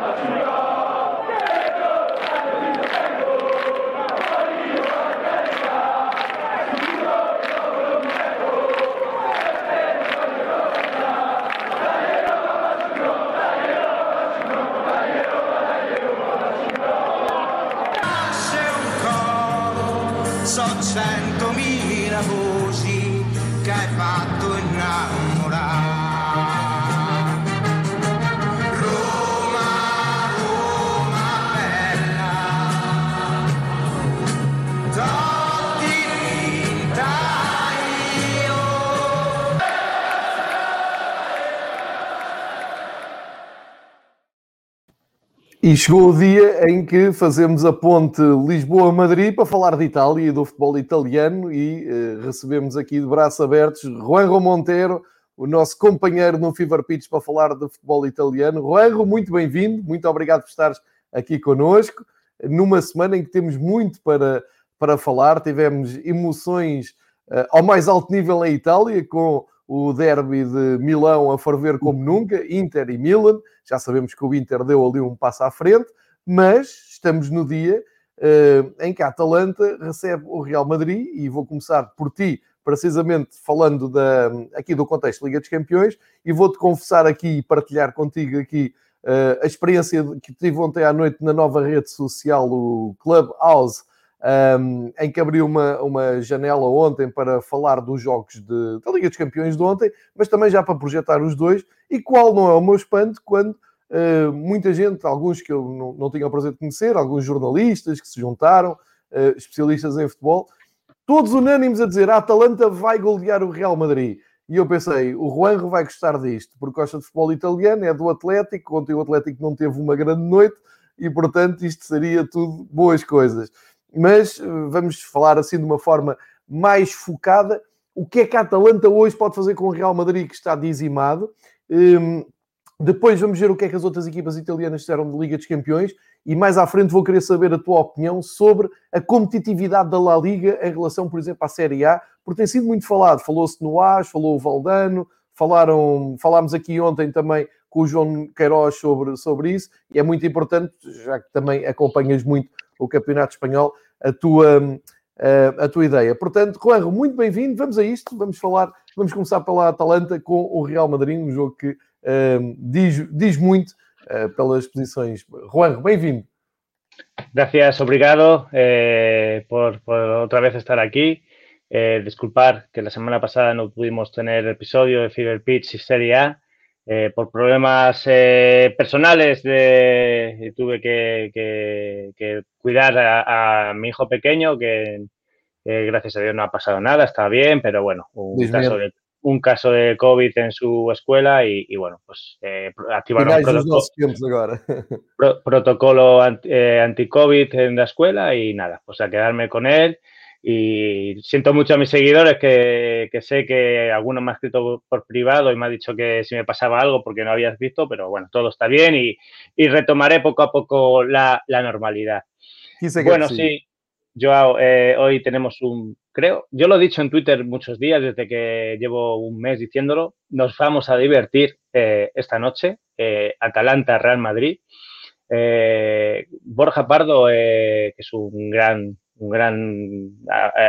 Atira! E chegou o dia em que fazemos a ponte Lisboa-Madrid para falar de Itália e do futebol italiano e uh, recebemos aqui de braços abertos Juanjo Monteiro, o nosso companheiro no Fever Pitch para falar de futebol italiano. Juanjo, muito bem-vindo, muito obrigado por estares aqui connosco, numa semana em que temos muito para, para falar, tivemos emoções uh, ao mais alto nível em Itália, com o derby de Milão a ferver como nunca, Inter e Milan. Já sabemos que o Inter deu ali um passo à frente, mas estamos no dia uh, em que a Atalanta recebe o Real Madrid e vou começar por ti, precisamente falando da, aqui do contexto Liga dos Campeões e vou-te confessar aqui e partilhar contigo aqui uh, a experiência que tive ontem à noite na nova rede social, o Clubhouse, um, em que abriu uma, uma janela ontem para falar dos jogos de, da Liga dos Campeões de ontem, mas também já para projetar os dois. E qual não é o meu espanto quando uh, muita gente, alguns que eu não, não tinha o prazer de conhecer, alguns jornalistas que se juntaram, uh, especialistas em futebol, todos unânimes a dizer a Atalanta vai golear o Real Madrid. E eu pensei, o Juanjo vai gostar disto, porque gosta de futebol italiano, é do Atlético, ontem o Atlético não teve uma grande noite, e portanto isto seria tudo boas coisas mas eh, vamos falar assim de uma forma mais focada. O que é que a Atalanta hoje pode fazer com o Real Madrid, que está dizimado? Um, depois vamos ver o que é que as outras equipas italianas fizeram de Liga dos Campeões e mais à frente vou querer saber a tua opinião sobre a competitividade da La Liga em relação, por exemplo, à Série A, porque tem sido muito falado. Falou-se no AS, falou o Valdano, falaram, falámos aqui ontem também com o João Queiroz sobre, sobre isso, e é muito importante, já que também acompanhas muito o Campeonato Espanhol, a tua, a, a tua ideia. Portanto, Juanjo, muito bem-vindo. Vamos a isto. Vamos falar, vamos começar pela Atalanta com o Real Madrid, um jogo que uh, diz, diz muito uh, pelas posições. Juanjo, bem-vindo. Gracias, obrigado eh, por, por, otra vez estar aquí. Eh, disculpar que la semana pasada no pudimos tener episodio de Fever Pitch y Serie A. Eh, por problemas eh, personales de, tuve que, que, cuidar a, mi hijo pequeño, que gracias a Dios no ha pasado nada, está bien, pero bueno, un, caso de, un caso de, COVID en su escuela y, bueno, pues eh, activaron un protocolo, pro, protocolo anti-COVID en la escuela y nada, pues a quedarme con él y siento mucho a mis seguidores que, sé que alguno me ha escrito por privado y me ha dicho que si me pasaba algo porque no habías visto, pero bueno, todo está bien y, retomaré poco a poco la, normalidad. Bueno, sí, Joao, eh, hoy tenemos un, creo, yo lo he dicho en Twitter muchos días desde que llevo un mes diciéndolo, nos vamos a divertir eh, esta noche, eh, Atalanta-Real Madrid. Borja Pardo, que es un gran un gran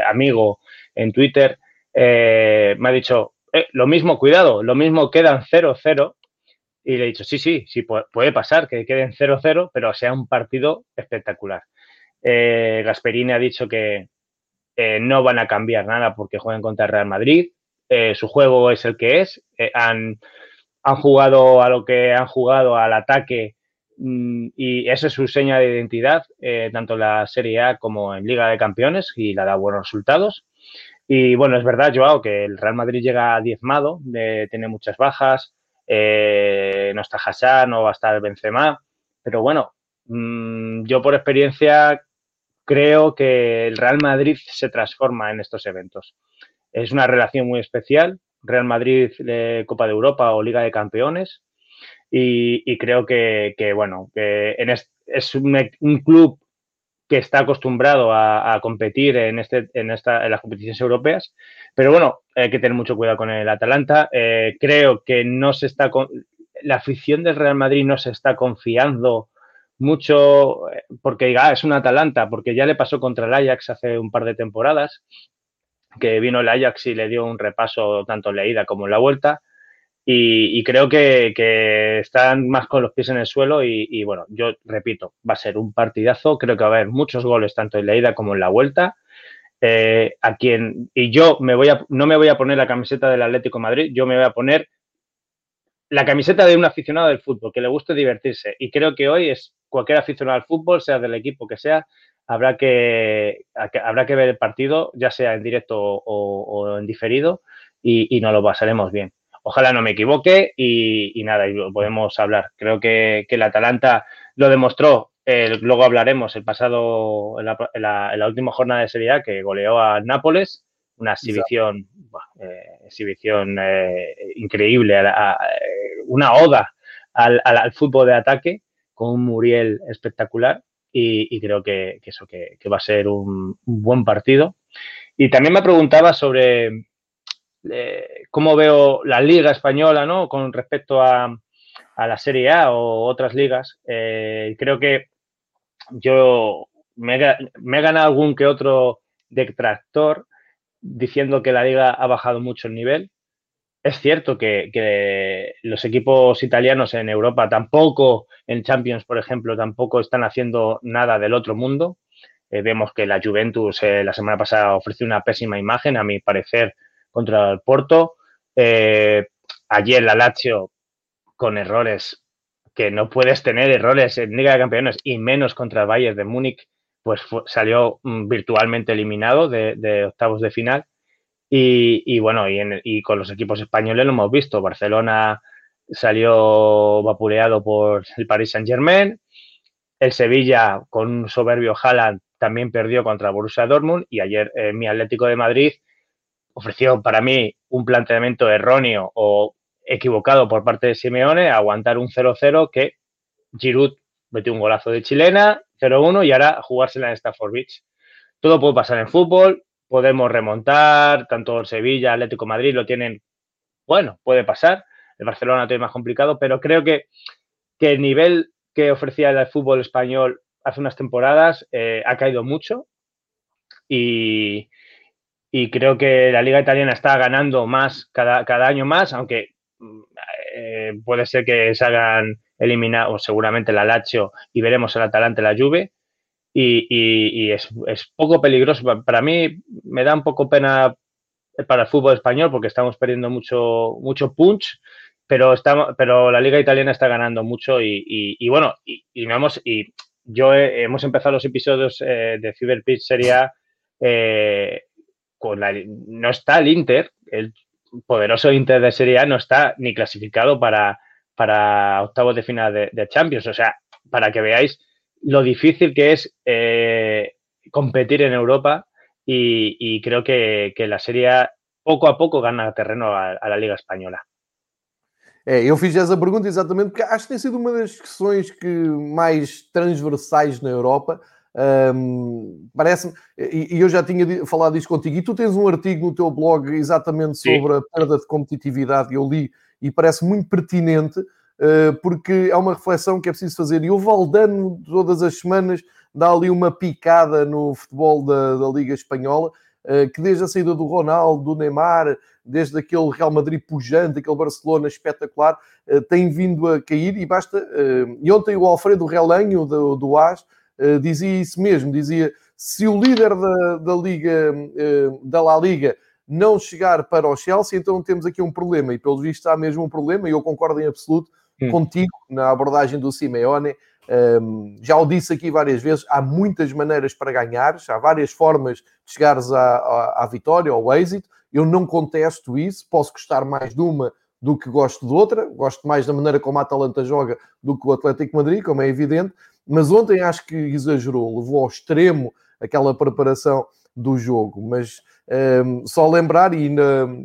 amigo en Twitter, eh, me ha dicho, eh, lo mismo, cuidado, lo mismo quedan 0-0. Y le he dicho, sí, sí, sí, puede pasar que queden 0-0, pero sea un partido espectacular. Eh, Gasperini ha dicho que no van a cambiar nada porque juegan contra Real Madrid. su juego es el que es. han, han jugado a lo que han jugado al ataque y esa es su seña de identidad, eh, tanto en la Serie A como en Liga de Campeones, y la da buenos resultados. Y bueno, es verdad, Joao, que el Real Madrid llega diezmado, tiene muchas bajas, eh, no está Hassan, no va a estar Benzema, pero bueno, mm, yo por experiencia creo que el Real Madrid se transforma en estos eventos. Es una relación muy especial, Real Madrid Copa de Europa o Liga de Campeones, y, creo que, bueno, que es, un, club que está acostumbrado a, competir en, este, en, esta, en las competiciones europeas, pero bueno, hay que tener mucho cuidado con el Atalanta. Eh, creo que no se está... la afición del Real Madrid no se está confiando mucho eh, porque diga, ah, es un Atalanta, porque ya le pasó contra el Ajax hace un par de temporadas, que vino el Ajax y le dio un repaso tanto en la ida como en la vuelta. Y, creo que, están más con los pies en el suelo y, bueno, yo repito, va a ser un partidazo, creo que va a haber muchos goles tanto en la ida como en la vuelta. Eh, a quien, y yo me voy a, no me voy a poner la camiseta del Atlético Madrid, yo me voy a poner la camiseta de un aficionado del fútbol, que le guste divertirse. Y creo que hoy es cualquier aficionado al fútbol, sea del equipo que sea, habrá que, habrá que ver el partido, ya sea en directo o, en diferido, y, y nos lo pasaremos bien. Ojalá no me equivoque y, nada, y podemos hablar. Creo que, que el Atalanta lo demostró luego hablaremos el pasado, en la, última jornada de Serie A, que goleó a Nápoles, una exhibición, eh, exhibición eh, increíble, una oda al, fútbol de ataque con un Muriel espectacular y, creo que, eso que, va a ser un, buen partido. Y también me preguntaba sobre eh, cómo veo la liga española ¿no? con respecto a, la Serie A o otras ligas. creo que yo me he, ganado algún que otro detractor diciendo que la liga ha bajado mucho el nivel. Es cierto que, los equipos italianos en Europa tampoco, en Champions, por ejemplo, tampoco están haciendo nada del otro mundo. Eh, vemos que la Juventus eh, la semana pasada ofreció una pésima imagen, a mi parecer, contra el Porto. Eh, ayer la Lazio, con errores que no puedes tener errores en Liga de Campeones y menos contra el Bayern de Múnich, pues salió mm, virtualmente eliminado de, octavos de final. Y, bueno, y, con los equipos españoles lo hemos visto. Barcelona salió vapuleado por el Paris Saint Germain. El Sevilla, con un soberbio Haaland, también perdió contra Borussia Dortmund. Y ayer eh, mi Atlético de Madrid ofreció para mí un planteamiento erróneo o equivocado por parte de Simeone, aguantar un 0-0 que Giroud metió un golazo de chilena, 0-1 y ahora jugársela en Stafford Beach. Todo puede pasar en fútbol, podemos remontar, tanto Sevilla, Atlético Madrid lo tienen, bueno, puede pasar, el Barcelona tiene más complicado, pero creo que, que el nivel que ofrecía el fútbol español hace unas temporadas eh, ha caído mucho y, y, creo que la liga italiana está ganando más cada, cada año más, aunque eh, puede ser que eliminar, o seguramente la Lazio, y veremos el Atalante la Juve. Y, es, poco peligroso. Para mí me da un poco pena para el fútbol español porque estamos perdiendo mucho, mucho punch, pero, estamos, pero la liga italiana está ganando mucho y, bueno, y, hemos, y yo hemos empezado los episodios eh, de Cyber Pitch sería eh, no está el Inter, el poderoso Inter de Serie A no está ni clasificado para, para octavos de final de, Champions. O sea, para que veáis lo difícil que es eh, competir en Europa y, creo que, la Serie A poco a poco gana terreno a, la Liga Española. É, eu fiz essa pergunta exatamente porque acho que tem sido uma das questões que mais transversais na Europa Um, Parece-me, e, e, eu já tinha falado isto contigo, e tu tens um artigo no teu blog exatamente sobre Sim. a perda de competitividade, eu li, e parece muito pertinente, uh, porque é uma reflexão que é preciso fazer. E o Valdano, todas as semanas, dá ali uma picada no futebol da, da Liga Espanhola, uh, que desde a saída do Ronaldo, do Neymar, desde aquele Real Madrid pujante, aquele Barcelona espetacular, uh, tem vindo a cair, e basta. e ontem o Alfredo Relanho, do, do AS, eh, dizia isso mesmo, dizia se o líder da, da Liga, uh, da La Liga, não chegar para o Chelsea, então temos aqui um problema, e pelo visto há mesmo um problema, e eu concordo em absoluto hum. contigo na abordagem do Simeone. Um, já o disse aqui várias vezes, há muitas maneiras para ganhar, há várias formas de chegares à, à, à vitória, ao êxito. Eu não contesto isso, posso gostar mais de uma do que gosto de outra, gosto mais da maneira como a Atalanta joga do que o Atlético Madrid, como é evidente, mas ontem acho que exagerou, levou ao extremo aquela preparação do jogo. Mas um, ehm, só lembrar, e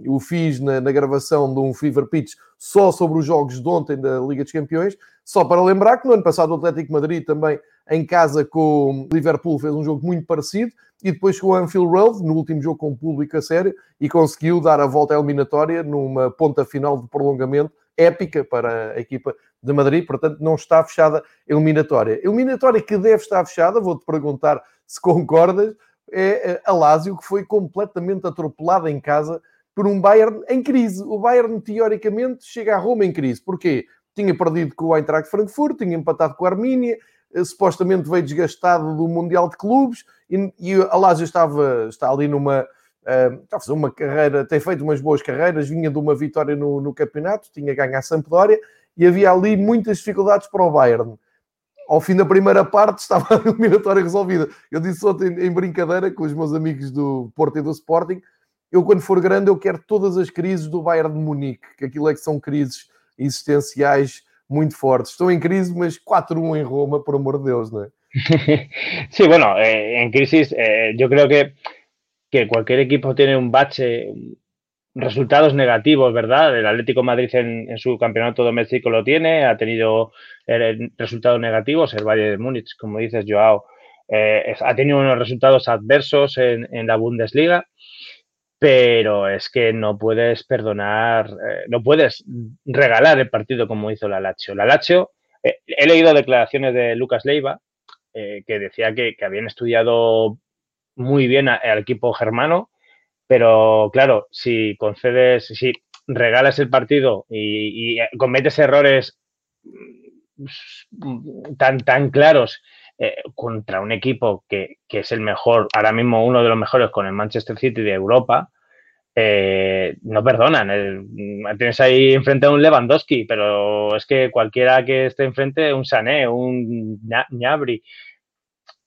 o fiz na, na, gravação de um Fever Pitch só sobre os jogos de ontem da Liga dos Campeões, só para lembrar que no ano passado o Atlético Madrid também em casa com o Liverpool fez um jogo muito parecido e depois chegou a Anfield Road no último jogo com o público a sério e conseguiu dar a volta à eliminatória numa ponta final de prolongamento épica para a equipa de Madrid, portanto não está fechada a eliminatória. A eliminatória que deve estar fechada, vou-te perguntar se concordas, é a Lazio, que foi completamente atropelada em casa por um Bayern em crise. O Bayern, teoricamente, chega a Roma em crise. Porquê? Tinha perdido com o Eintracht Frankfurt, tinha empatado com a Armínia, eh, supostamente veio desgastado do Mundial de Clubes e, e a Lazio estava, está ali numa... Está a fazer uma carreira, tem feito umas boas carreiras, vinha de uma vitória no, no campeonato, tinha ganho a Sampdoria e havia ali muitas dificuldades para o Bayern ao fim da primeira parte estava a eliminatória resolvida. Eu disse ontem em brincadeira com os meus amigos do Porto e do Sporting, eu quando for grande eu quero todas as crises do Bayern de Munique, que aquilo é que são crises existenciais muito fortes. Estão em crise, mas 4-1 em Roma, por amor de Deus, ¿no? Sí, bueno, eh, en crisis eh, yo creo que, que cualquier equipo tiene un bache, resultados negativos, ¿verdad? El Atlético Madrid en, su campeonato doméstico lo tiene, ha tenido eh, resultados negativos, el Valle de Múnich, como dices, Joao, eh, ha tenido unos resultados adversos en, en, la Bundesliga, pero es que no puedes perdonar, eh, no puedes regalar el partido como hizo la Lazio. La Lazio, he leído declaraciones de Lucas Leiva, que decía que, habían estudiado muy bien al equipo germano, pero claro, si concedes, si regalas el partido y, y cometes errores mm, tan, tan claros eh, contra un equipo que, que, es el mejor, ahora mismo uno de los mejores con el Manchester City de Europa, eh, no perdonan. El, tienes ahí enfrente a un Lewandowski, pero es que cualquiera que esté enfrente, un Sané, un Ñabri.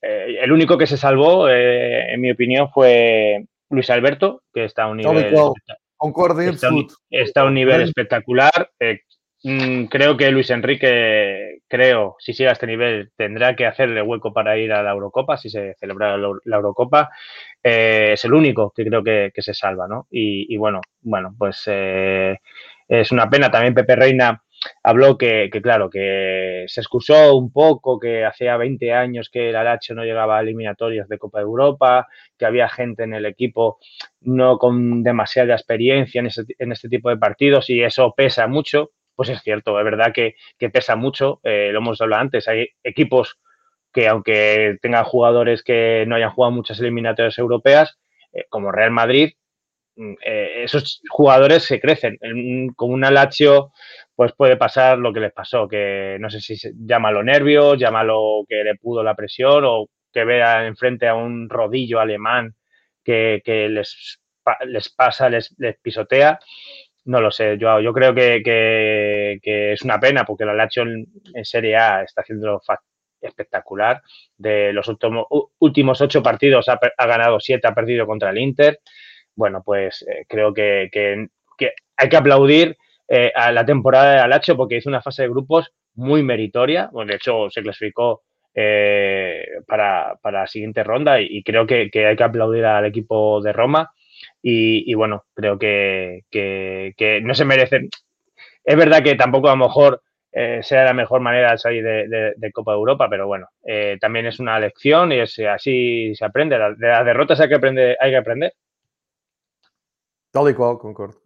Eh, el único que se salvó, eh, en mi opinión, fue Luis Alberto, que está a un nivel, está, está a un nivel espectacular. Eh, mm, creo que Luis Enrique, creo, si sigue a este nivel, tendrá que hacerle hueco para ir a la Eurocopa, si se celebra la Eurocopa. Eh, es el único que creo que, que se salva, ¿no? Y, y, bueno, bueno, pues eh, es una pena. También Pepe Reina habló que, claro, que se excusó un poco, que hacía 20 años que el Alacho no llegaba a eliminatorias de Copa de Europa, que había gente en el equipo no con demasiada experiencia en, ese, en este tipo de partidos y eso pesa mucho. Pues es cierto, es verdad que, pesa mucho, eh, lo hemos hablado antes, hay equipos que aunque tengan jugadores que no hayan jugado muchas eliminatorias europeas, eh, como Real Madrid, mm, eh, esos jugadores se crecen. Con un Lazio pues puede pasar lo que les pasó, que no sé si llámalo nervios, llámalo que le pudo la presión o que vea enfrente a un rodillo alemán que, que les, les, pasa, les, les, pisotea. No lo sé, yo, yo creo que, que, es una pena porque la Lazio en, Serie A está haciendo espectacular. De los últimos, ocho partidos ha, ganado siete, ha perdido contra el Inter. Bueno, pues eh, creo que, que hay que aplaudir eh, a la temporada de Alacho porque hizo una fase de grupos muy meritoria. Bueno, de hecho, se clasificó eh, para, para, la siguiente ronda y, creo que, hay que aplaudir al equipo de Roma. Y, bueno, creo que, que, no se merecen. Es verdad que tampoco a lo mejor eh, sea la mejor manera de salir de Copa de Europa, pero bueno, eh, también es una lección y es, así se aprende. De las derrotas hay que, aprender, hay que aprender. Tal y cual, concordo.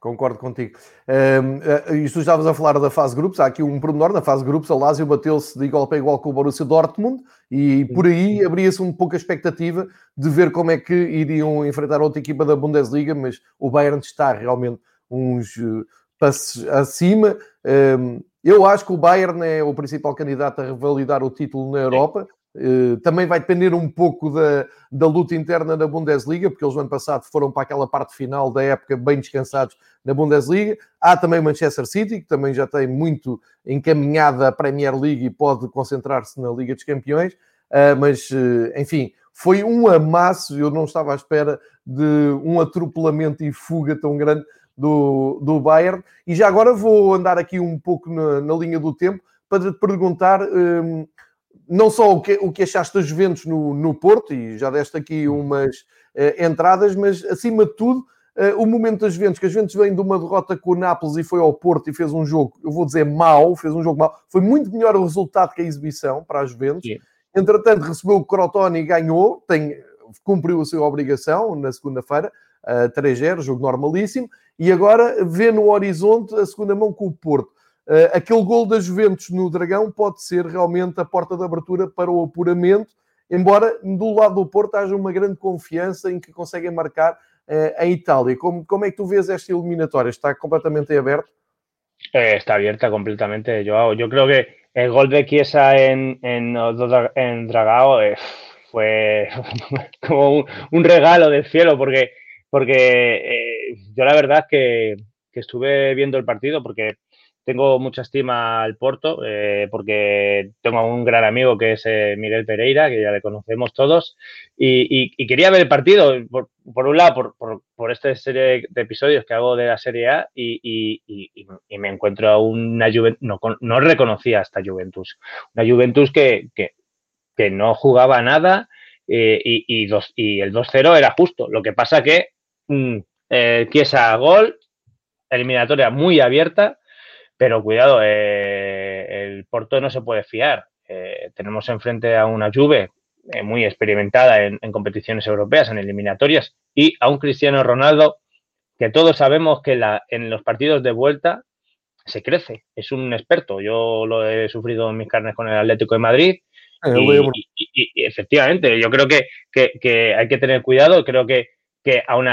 Concordo contigo. Um, e tu estavas a falar da fase grupos, há aqui um pormenor, na fase grupos a Lazio bateu-se de igual para igual com o Borussia Dortmund e por aí abria-se um pouco a expectativa de ver como é que iriam enfrentar outra equipa da Bundesliga, mas o Bayern está realmente uns uh, passos acima. Um, eu acho que o Bayern é o principal candidato a revalidar o título na Europa. Uh, também vai depender um pouco da, da luta interna na Bundesliga, porque eles no ano passado foram para aquela parte final da época bem descansados na Bundesliga. Há também o Manchester City, que também já tem muito encaminhada a Premier League e pode concentrar-se na Liga dos Campeões. Uh, mas, uh, enfim, foi um amasso. Eu não estava à espera de um atropelamento e fuga tão grande do, do Bayern. E já agora vou andar aqui um pouco na, na linha do tempo para te perguntar. Um, não só o que, o que achaste das Juventus no, no Porto, e já deste aqui umas uh, entradas, mas acima de tudo, uh, o momento das Juventus, que as Juventus vem de uma derrota com o Nápoles e foi ao Porto e fez um jogo, eu vou dizer mau, fez um jogo mau, foi muito melhor o resultado que a exibição para as Juventus. Entretanto, recebeu o Crotone e ganhou, tem, cumpriu a sua obrigação na segunda-feira. uh, 3-0, jogo normalíssimo, e agora vê no horizonte a segunda mão com o Porto. Uh, aquele gol da Juventus no Dragão pode ser realmente a porta de abertura para o apuramento, embora do lado do Porto haja uma grande confiança em que conseguem marcar uh, em Itália. Como, como é que tu vês esta eliminatória? Está completamente aberto? Eh, está abierta completamente, Joao. Yo creo que el gol de Chiesa Dragao eh, fue como un, regalo del cielo, porque, porque eh, yo la verdad que, que estuve viendo el partido, porque tengo mucha estima al Porto eh, porque tengo un gran amigo que es eh, Miguel Pereira, que ya le conocemos todos, y, quería ver el partido, por, un lado, por, por, esta serie de episodios que hago de la Serie A, y, me encuentro a una Juventus, no, no reconocía esta Juventus, una Juventus que, no jugaba nada eh, y, dos, y el 2-0 era justo. Lo que pasa que mm, Chiesa gol, eliminatoria muy abierta, pero cuidado, eh, el Porto no se puede fiar. Eh, tenemos enfrente a una Juve eh, muy experimentada en, competiciones europeas, en eliminatorias, y a un Cristiano Ronaldo que todos sabemos que la, en los partidos de vuelta se crece. Es un experto. Yo lo he sufrido en mis carnes con el Atlético de Madrid. Y, efectivamente, yo creo que, que, hay que tener cuidado. Creo que, que aún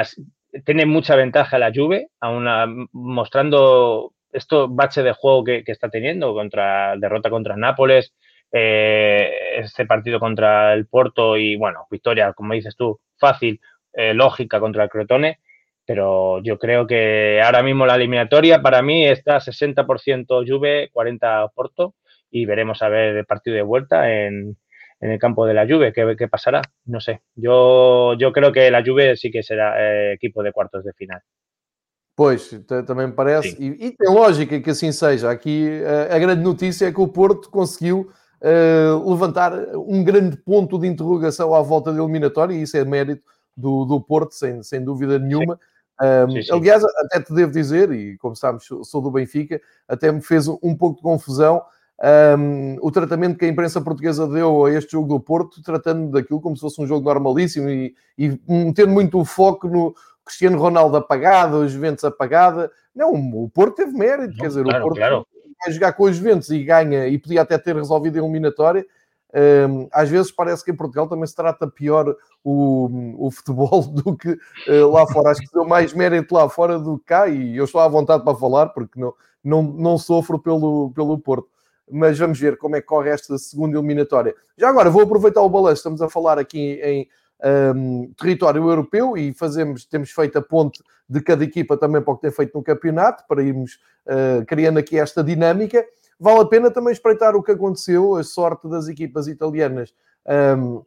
tiene mucha ventaja la Juve, aún mostrando esto bache de juego que, está teniendo contra derrota contra Nápoles, eh, este partido contra el Porto y bueno, victoria, como dices tú, fácil, eh, lógica contra el Crotone, pero yo creo que ahora mismo la eliminatoria para mí está 60% Juve, 40 Porto y veremos a ver el partido de vuelta en, el campo de la Juve, ¿qué, qué pasará? No sé, yo, yo creo que la Juve sí que será eh, equipo de cuartos de final. Pois, também me parece, e, e, tem lógica que assim seja. Aqui a, a grande notícia é que o Porto conseguiu uh, levantar um grande ponto de interrogação à volta da eliminatória, e isso é mérito do, do Porto, sem, sem dúvida nenhuma. Um, sim, sim. Aliás, até te devo dizer, e como sabes, sou do Benfica, até me fez um pouco de confusão um, o tratamento que a imprensa portuguesa deu a este jogo do Porto, tratando daquilo como se fosse um jogo normalíssimo e, e metendo muito o foco no, Cristiano Ronaldo apagado, a Juventus apagada. Não, o Porto teve mérito, Não, quer dizer, claro, o Porto claro. vai jogar com os Juventus e ganha, e podia até ter resolvido a eliminatória. Um, às vezes parece que em Portugal também se trata pior o, o futebol do que uh, lá fora. Acho que deu mais mérito lá fora do que cá, e eu estou à vontade para falar, porque não, não, não sofro pelo, pelo Porto. Mas vamos ver como é que corre esta segunda eliminatória. Já agora vou aproveitar o balanço, estamos a falar aqui em um, território europeu e fazemos, temos feito a ponte de cada equipa também para o que tem feito no campeonato, para irmos uh, criando aqui esta dinâmica. Vale a pena também espreitar o que aconteceu, a sorte das equipas italianas um,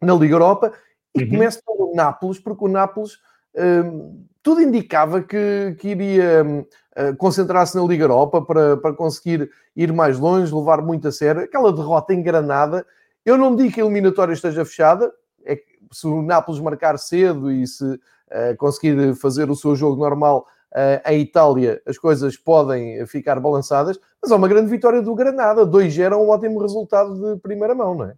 na Liga Europa. E uhum. começo pelo Nápoles, porque o Nápoles um, tudo indicava que, que iria uh, concentrar-se na Liga Europa para, para conseguir ir mais longe, levar muito a sério. Aquela derrota em Granada, eu não digo que a eliminatória esteja fechada, é se o Nápoles marcar cedo e se uh, conseguir fazer o seu jogo normal uh, em Itália, as coisas podem ficar balançadas, mas é uma grande vitória do Granada. 2-0 é um ótimo resultado de primeira mão, não é?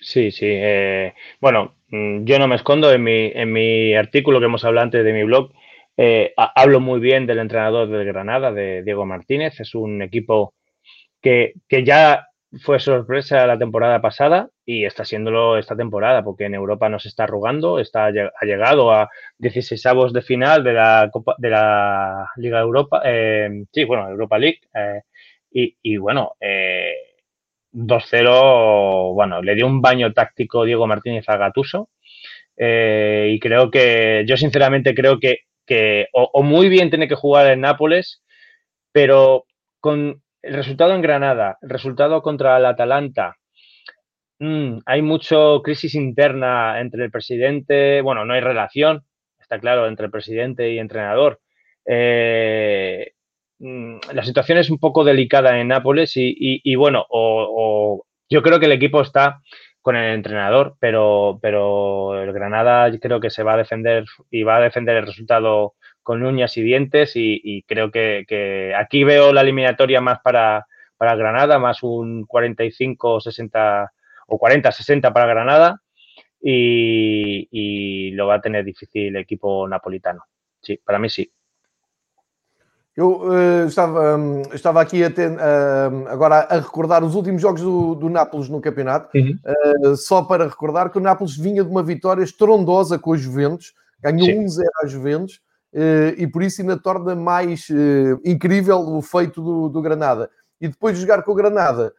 Sí, sí. Eh, bueno, mm, yo no me escondo en mi, en mi artículo que hemos hablado antes de mi blog. Eh, hablo muy bien del entrenador del Granada, de Diego Martínez. Es un equipo que, que ya fue sorpresa la temporada pasada y está siéndolo esta temporada, porque en Europa nos está arrugando, está, ha llegado a 16 avos de final de la Copa, de la Liga Europa, eh, sí, bueno, Europa League, eh, y, bueno, 2-0, eh, bueno, le dio un baño táctico Diego Martínez a Gatuso, y creo que, yo sinceramente creo que, que o muy bien tiene que jugar en Nápoles, pero con el resultado en Granada, el resultado contra el Atalanta. Mm, hay mucho crisis interna entre el presidente, bueno, no hay relación, está claro, entre el presidente y entrenador. Eh, mm, la situación es un poco delicada en Nápoles y, bueno, yo creo que el equipo está con el entrenador, pero, pero el Granada creo que se va a defender y va a defender el resultado con uñas y dientes y, creo que, aquí veo la eliminatoria más para, para Granada, más un 45-60 o 40-60 para Granada y, lo va a tener difícil el equipo napolitano. Sí, para mí sí. Eu uh, estava, um, estava aqui a ten, uh, agora a recordar os últimos jogos do, do Nápoles no campeonato, uhum. uh, só para recordar que o Nápoles vinha de uma vitória estrondosa com os Juventus, ganhou 1-0 a Juventus, e por isso ainda torna mais incrível o feito do, do, Granada. E depois de jogar com o Granada,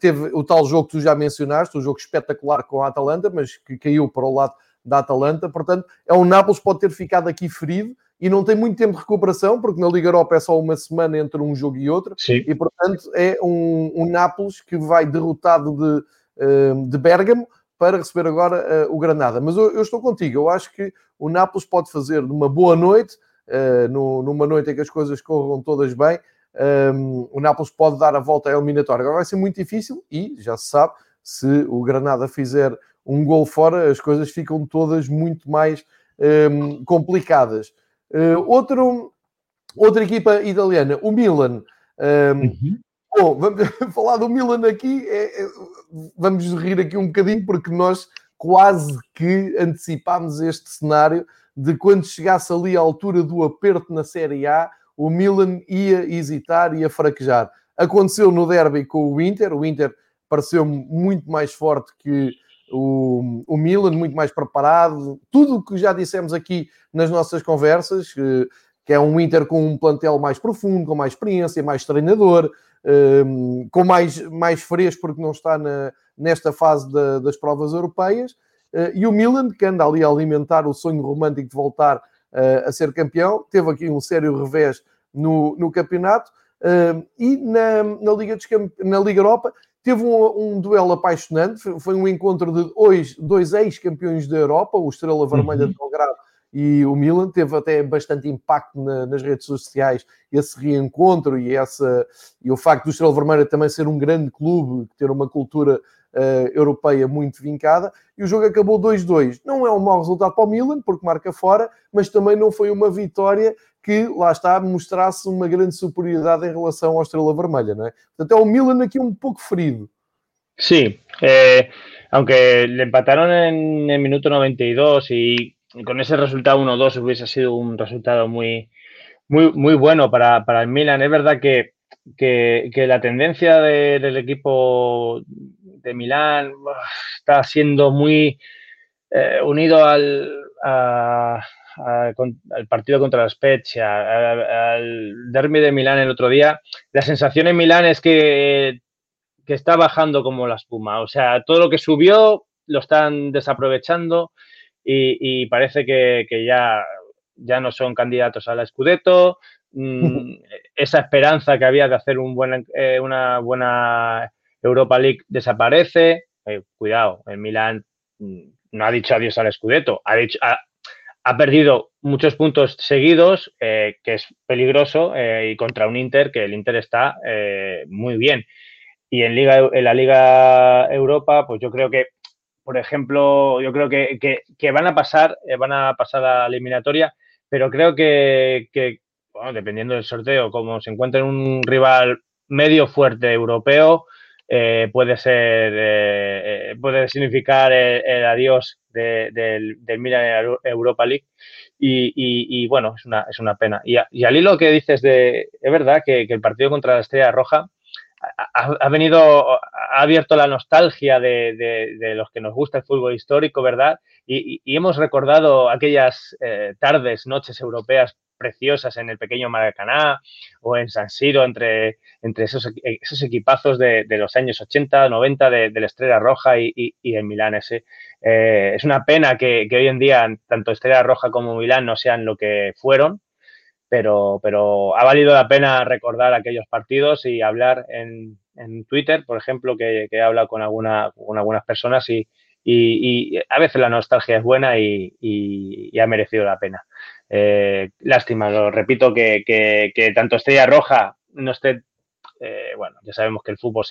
teve o tal jogo que tu já mencionaste, um jogo espetacular com a Atalanta, mas que caiu para o lado da Atalanta, portanto, é um Nápoles que pode ter ficado aqui ferido, e não tem muito tempo de recuperação, porque na Liga Europa é só uma semana entre um jogo e outro, Sim. e portanto é um, um Nápoles que vai derrotado de, eh, de Bergamo para receber agora uh, o Granada. Mas eu, eu, estou contigo, eu acho que o Nápoles pode fazer numa boa noite, uh, no, numa noite em que as coisas corram todas bem, um, o Nápoles pode dar a volta à eliminatória. Agora vai ser muito difícil e já se sabe, se o Granada fizer um gol fora, as coisas ficam todas muito mais um, complicadas. Uh, outro, outra equipa italiana, o Milan. Um, uhum. Bom, vamos falar do Milan aqui. É, é, vamos rir aqui um bocadinho, porque nós quase que antecipámos este cenário de quando chegasse ali à altura do aperto na Série A, o Milan ia hesitar, ia fraquejar. Aconteceu no derby com o Inter, o Inter pareceu muito mais forte que o, o Milan muito mais preparado, tudo o que já dissemos aqui nas nossas conversas, que, que é um Inter com um plantel mais profundo, com mais experiência, mais treinador, com mais, mais fresco, porque não está na, nesta fase da, das provas europeias, uh, e o Milan, que anda ali a alimentar o sonho romântico de voltar uh, a ser campeão, teve aqui um sério revés no, no campeonato, uh, e na, na, Liga dos, na Liga Europa Teve um, um, duelo apaixonante, foi um encontro de dois, dois ex-campeões da Europa, o Estrela Vermelha uhum. de Belgrado e o Milan. Teve até bastante impacto na, nas redes sociais esse reencontro e, essa, e o facto do Estrela Vermelha também ser um grande clube, ter uma cultura uh, europeia muito vincada. E o jogo acabou 2-2. Não é um mau resultado para o Milan, porque marca fora, mas também não foi uma vitória que, lá está, mostrasse uma grande superioridade em relação à Estrela Vermelha, ¿no? Portanto, é o Milan aquí un poco ferido. Sí, eh, aunque le empataron en el minuto 92 y con ese resultado 1-2 hubiese sido un resultado muy, muy, muy bueno para, para el Milan. Es verdad que, que, la tendencia de, del equipo de Milán está siendo muy eh, unido al, al partido contra la Spezia, al, derby de Milán el otro día, la sensación en Milán es que, que está bajando como la espuma. O sea, todo lo que subió lo están desaprovechando y, parece que, ya, ya no son candidatos a la Scudetto. Mm, esa esperanza que había de hacer un buen, eh, una buena Europa League desaparece. Eh, cuidado, en Milán mm, no ha dicho adiós al Scudetto, ha, dicho, ha perdido muchos puntos seguidos, eh, que es peligroso, eh, y contra un Inter, que el Inter está eh, muy bien. Y en, Liga, en la Liga Europa, pues yo creo que, por ejemplo, yo creo que, que, van a pasar, van a pasar a la eliminatoria, pero creo que, bueno, dependiendo del sorteo, como se encuentre un rival medio fuerte europeo, puede ser, puede significar el adiós del, del Milan Europa League. Y, bueno, es una, es una pena. Y, y, al hilo que dices de, es verdad que, el partido contra la Estrella Roja ha, venido, ha abierto la nostalgia de, de, los que nos gusta el fútbol histórico, ¿verdad? Y, hemos recordado aquellas eh, tardes, noches europeas preciosas en el pequeño Maracaná o en San Siro, entre, esos, esos equipazos de, los años 80, 90 de, la Estrella Roja y, y, el Milán. Eh, es una pena que, hoy en día tanto Estrella Roja como Milán no sean lo que fueron, pero, pero ha valido la pena recordar aquellos partidos y hablar en, en Twitter, por ejemplo, que, he hablado con, alguna, con algunas personas y, y, a veces la nostalgia es buena y, y ha merecido la pena. Eh, lástima, lo repito, que, que, tanto Estrella Roja no esté, eh, bueno, ya sabemos que el fútbol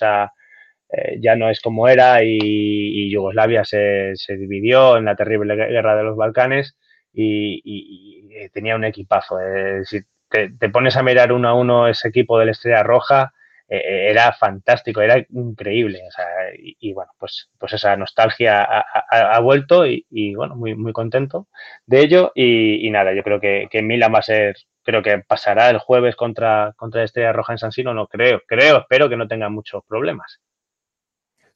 eh, ya no es como era y, Yugoslavia se, se, dividió en la terrible guerra de los Balcanes y, tenía un equipazo. si te, pones a mirar uno a uno ese equipo de la Estrella Roja, era fantástico, era increíble. y, bueno, pues, pues esa nostalgia ha, vuelto y, bueno, muy, muy contento de ello. Y, nada, yo creo que, que Milan va a ser, creo que pasará el jueves contra, contra Estrella Roja en San Siro, no creo, creo, espero que no tenga muchos problemas.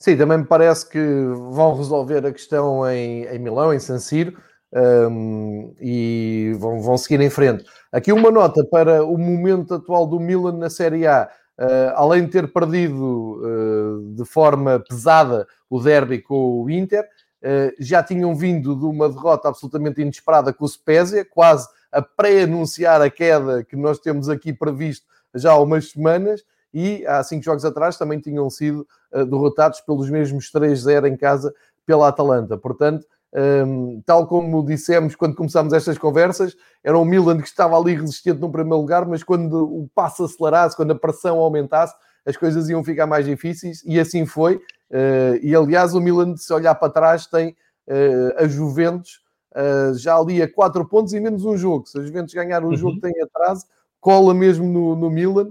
Sim, também me parece que vão resolver a questão em, em Milão, em San Siro, um, e vão, vão seguir em frente. Aqui uma nota para o momento atual do Milan na Série A. Uh, além de ter perdido uh, de forma pesada o derby com o Inter, uh, já tinham vindo de uma derrota absolutamente inesperada com o Spezia, quase a pré-anunciar a queda que nós temos aqui previsto já há umas semanas, e há cinco jogos atrás também tinham sido derrotados pelos mesmos 3-0 em casa pela Atalanta. Portanto, um, tal como dissemos quando começámos estas conversas, era o Milan que estava ali resistente no primeiro lugar, mas quando o passo acelerasse, quando a pressão aumentasse, as coisas iam ficar mais difíceis e assim foi. Uh, e aliás, o Milan, se olhar para trás, tem uh, a Juventus uh, já ali a 4 pontos e menos um jogo. Se a Juventus ganhar um uhum. jogo, tem atraso, cola mesmo no, no Milan.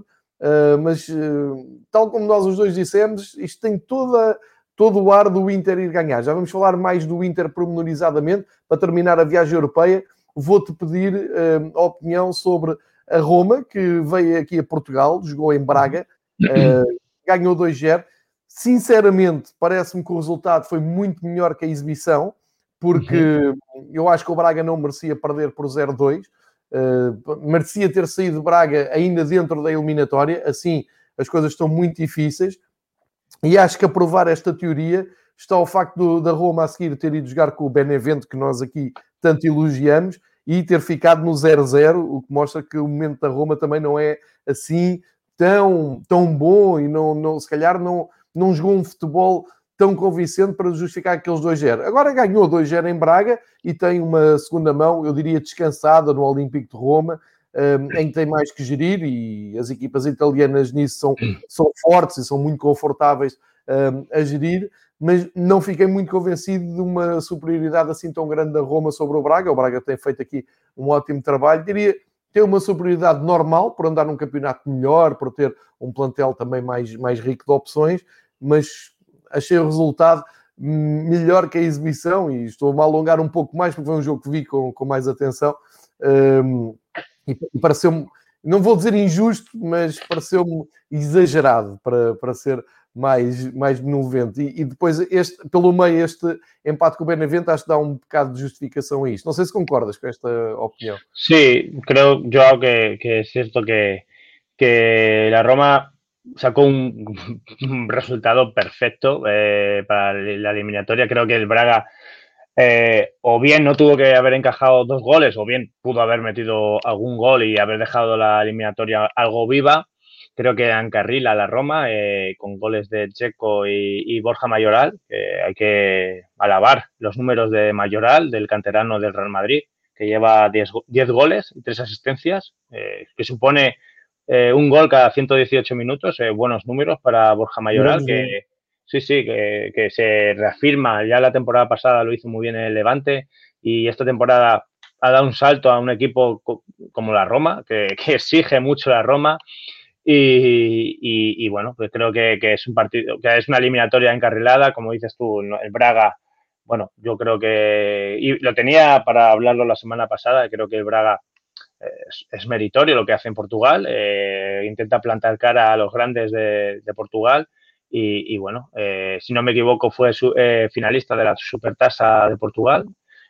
Mas, tal como nós os dois dissemos, isto tem toda, todo o ar do Inter ir ganhar. Já vamos falar mais do Inter pormenorizadamente. Para terminar a viagem europeia, vou-te pedir uh, a opinião sobre a Roma, que veio aqui a Portugal, jogou em Braga, ganhou 2-0. Sinceramente, parece-me que o resultado foi muito melhor que a exibição, porque uhum. eu acho que o Braga não merecia perder por 0-2. Uh, merecia ter saído de Braga ainda dentro da eliminatória, assim as coisas estão muito difíceis. E acho que a provar esta teoria está o facto do, da Roma a seguir ter ido jogar com o Benevento, que nós aqui tanto elogiamos, e ter ficado no 0-0, o que mostra que o momento da Roma também não é assim tão, tão bom e não, não, se calhar não, não jogou um futebol tão convincente para justificar aqueles 2-0. Agora ganhou 2-0 em Braga e tem uma segunda mão, eu diria, descansada no Olímpico de Roma, em que tem mais que gerir e as equipas italianas nisso são, são fortes e são muito confortáveis a gerir, mas não fiquei muito convencido de uma superioridade assim tão grande da Roma sobre o Braga. O Braga tem feito aqui um ótimo trabalho, diria ter uma superioridade normal por andar num campeonato melhor, por ter um plantel também mais, mais rico de opções, mas achei o resultado melhor que a exibição e estou-me a alongar um pouco mais porque foi um jogo que vi com, com mais atenção um, e, e pareceu-me, não vou dizer injusto, mas pareceu-me exagerado para, para ser mais, mais benevolente. E, e, depois, este, pelo meio, este empate com o Benevento, acho que dá um bocado de justificação a isto. Não sei se concordas com esta opinião. Sí, creo yo que, que es cierto que, que la Roma sacó un, resultado perfecto eh, para la eliminatoria. Creo que el Braga eh, o bien no tuvo que haber encajado dos goles, o bien pudo haber metido algún gol y haber dejado la eliminatoria algo viva. Creo que encarrila la Roma eh, con goles de Checo y, Borja Mayoral. hay que alabar los números de Mayoral, del canterano del Real Madrid, que lleva 10 goles y 3 asistencias, que supone eh, un gol cada 118 minutos, eh, buenos números para Borja Mayoral, que sí, sí, que, se reafirma. Ya la temporada pasada lo hizo muy bien en el Levante y esta temporada ha dado un salto a un equipo como la Roma, que, exige mucho la Roma. Y, bueno, pues creo que, es un partido, que es una eliminatoria encarrilada, como dices tú, el Braga, bueno, yo creo que, y lo tenía para hablarlo la semana pasada, creo que el Braga es, meritorio lo que hace en Portugal, eh, intenta plantar cara a los grandes de, Portugal y, bueno, eh, si no me equivoco fue eh, finalista de la Supertasa de Portugal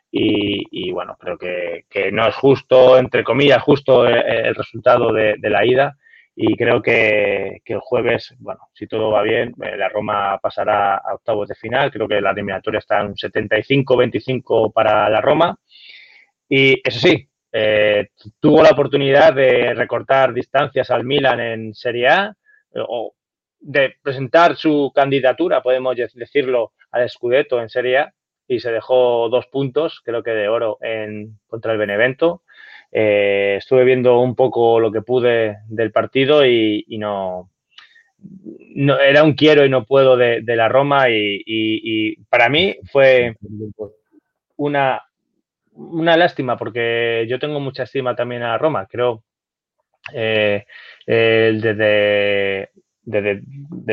y, bueno, creo que, no es justo, entre comillas, justo el, resultado de, la ida y creo que, el jueves, bueno, si todo va bien, la Roma pasará a octavos de final, creo que la eliminatoria está en 75-25 para la Roma. Y eso sí, eh, tuvo la oportunidad de recortar distancias al Milan en Serie A eh, o de presentar su candidatura, podemos decirlo, al Scudetto en Serie A y se dejó dos puntos, creo que de oro, en, contra el Benevento. Eh, estuve viendo un poco lo que pude del partido y, no, no, era un quiero y no puedo de, la Roma y para mí fue una una lástima porque yo tengo mucha estima también a Roma. Creo eh, desde de,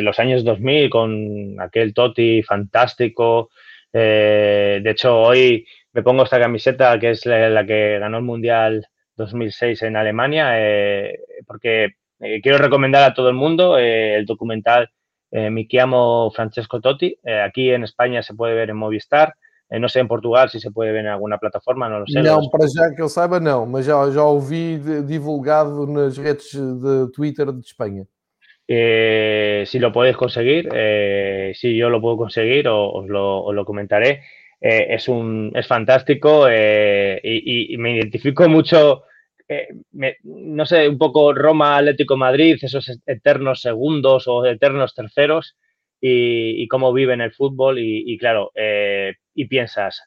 los años 2000 con aquel Totti fantástico. Eh, de hecho, hoy me pongo esta camiseta que es la, que ganó el Mundial 2006 en Alemania, eh, porque eh, quiero recomendar a todo el mundo el documental Mi chiamo Francesco Totti. aquí en España se puede ver en Movistar. no sé en Portugal si se puede ver en alguna plataforma, no lo sé. Não, para já que eu saiba, não, mas já, já ouvi divulgado nas redes de Twitter de Espanha. Eh, si lo podéis conseguir, eh, si yo lo puedo conseguir, os, lo, comentaré. Eh, es, un, es fantástico y, me identifico mucho, no sé, un poco Roma, Atlético Madrid, esos eternos segundos o eternos terceros y, cómo viven el fútbol. Y, claro, y piensas,